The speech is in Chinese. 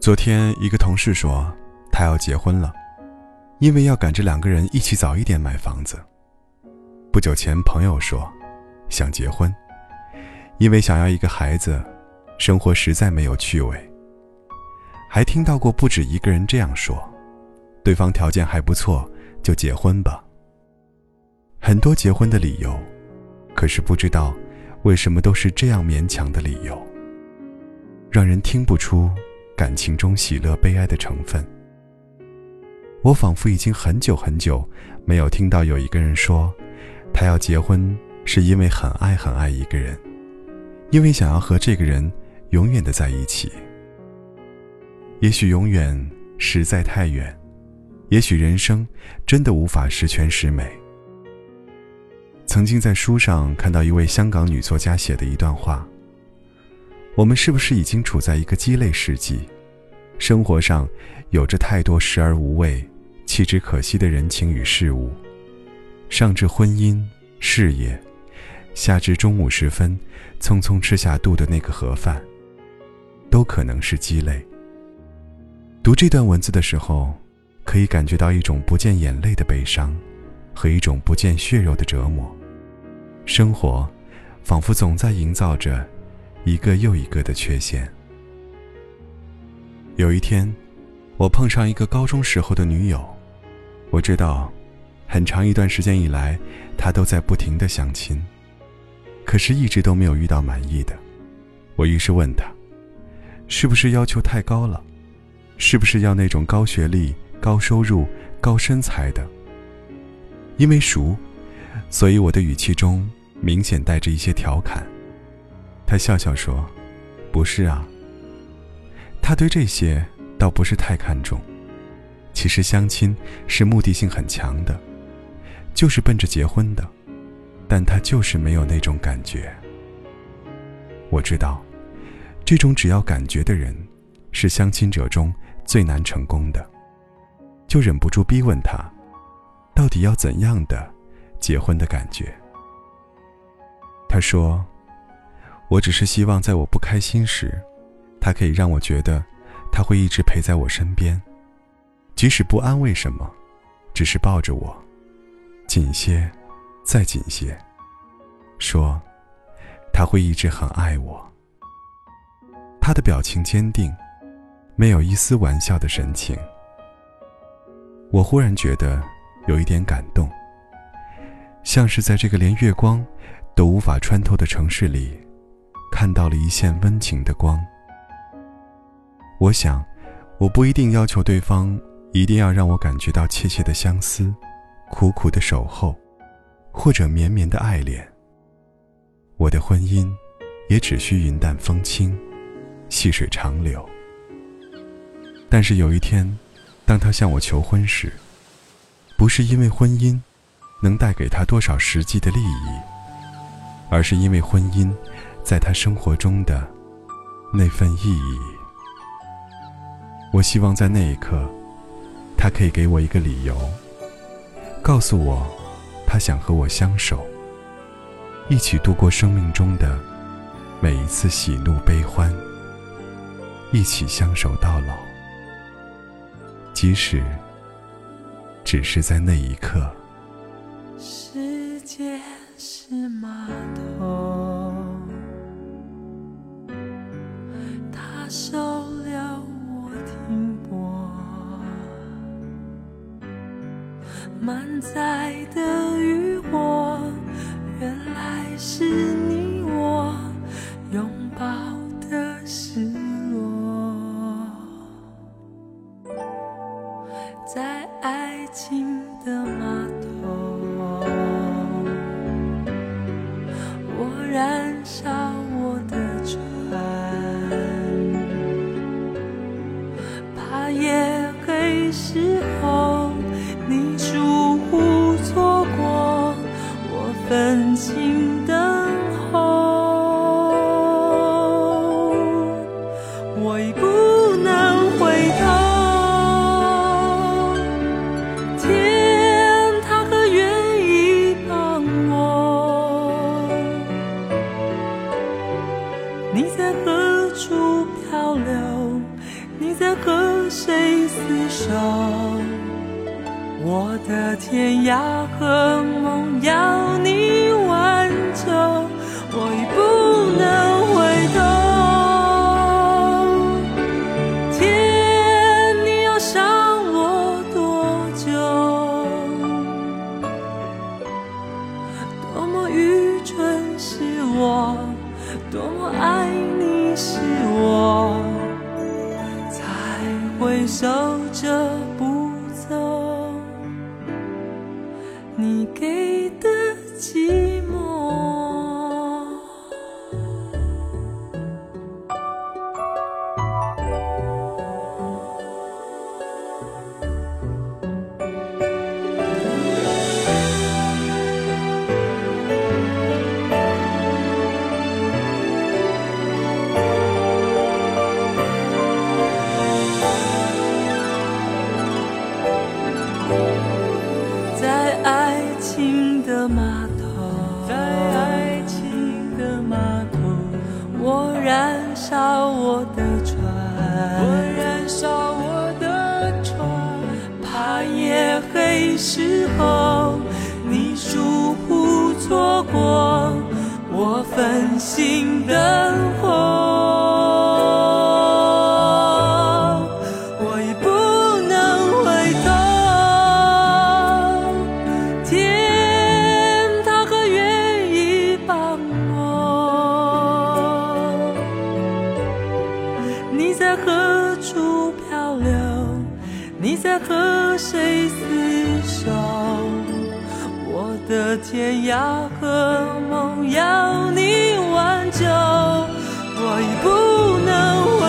昨天一个同事说，他要结婚了，因为要赶着两个人一起早一点买房子。不久前，朋友说，想结婚，因为想要一个孩子，生活实在没有趣味。还听到过不止一个人这样说，对方条件还不错，就结婚吧。很多结婚的理由，可是不知道为什么都是这样勉强的理由，让人听不出。感情中喜乐悲哀的成分，我仿佛已经很久很久没有听到有一个人说，他要结婚是因为很爱很爱一个人，因为想要和这个人永远的在一起。也许永远实在太远，也许人生真的无法十全十美。曾经在书上看到一位香港女作家写的一段话。我们是不是已经处在一个鸡肋世纪？生活上有着太多时而无味、弃之可惜的人情与事物，上至婚姻、事业，下至中午时分匆匆吃下肚的那个盒饭，都可能是鸡肋。读这段文字的时候，可以感觉到一种不见眼泪的悲伤，和一种不见血肉的折磨。生活，仿佛总在营造着。一个又一个的缺陷。有一天，我碰上一个高中时候的女友，我知道，很长一段时间以来，她都在不停的相亲，可是一直都没有遇到满意的。我于是问她，是不是要求太高了？是不是要那种高学历、高收入、高身材的？因为熟，所以我的语气中明显带着一些调侃。他笑笑说：“不是啊。”他对这些倒不是太看重。其实相亲是目的性很强的，就是奔着结婚的，但他就是没有那种感觉。我知道，这种只要感觉的人，是相亲者中最难成功的，就忍不住逼问他，到底要怎样的结婚的感觉？他说。我只是希望，在我不开心时，他可以让我觉得，他会一直陪在我身边，即使不安慰什么，只是抱着我，紧些，再紧些，说，他会一直很爱我。他的表情坚定，没有一丝玩笑的神情。我忽然觉得有一点感动，像是在这个连月光都无法穿透的城市里。看到了一线温情的光。我想，我不一定要求对方一定要让我感觉到切切的相思、苦苦的守候，或者绵绵的爱恋。我的婚姻，也只需云淡风轻、细水长流。但是有一天，当他向我求婚时，不是因为婚姻能带给他多少实际的利益，而是因为婚姻。在他生活中的那份意义，我希望在那一刻，他可以给我一个理由，告诉我，他想和我相守，一起度过生命中的每一次喜怒悲欢，一起相守到老，即使只是在那一刻。世界是码头。它收留我停泊，满载的渔火，原来是分情等候我已不能回头天他可愿意帮我你在何处漂流？你在和谁厮守？我的天涯和梦要你多么爱你是我，才会守着不我燃烧我的船，我燃烧我的船，怕夜黑时候你疏忽错过我焚心灯火。你在何处漂流？你在和谁厮守？我的天涯和梦要你挽救，我已不能回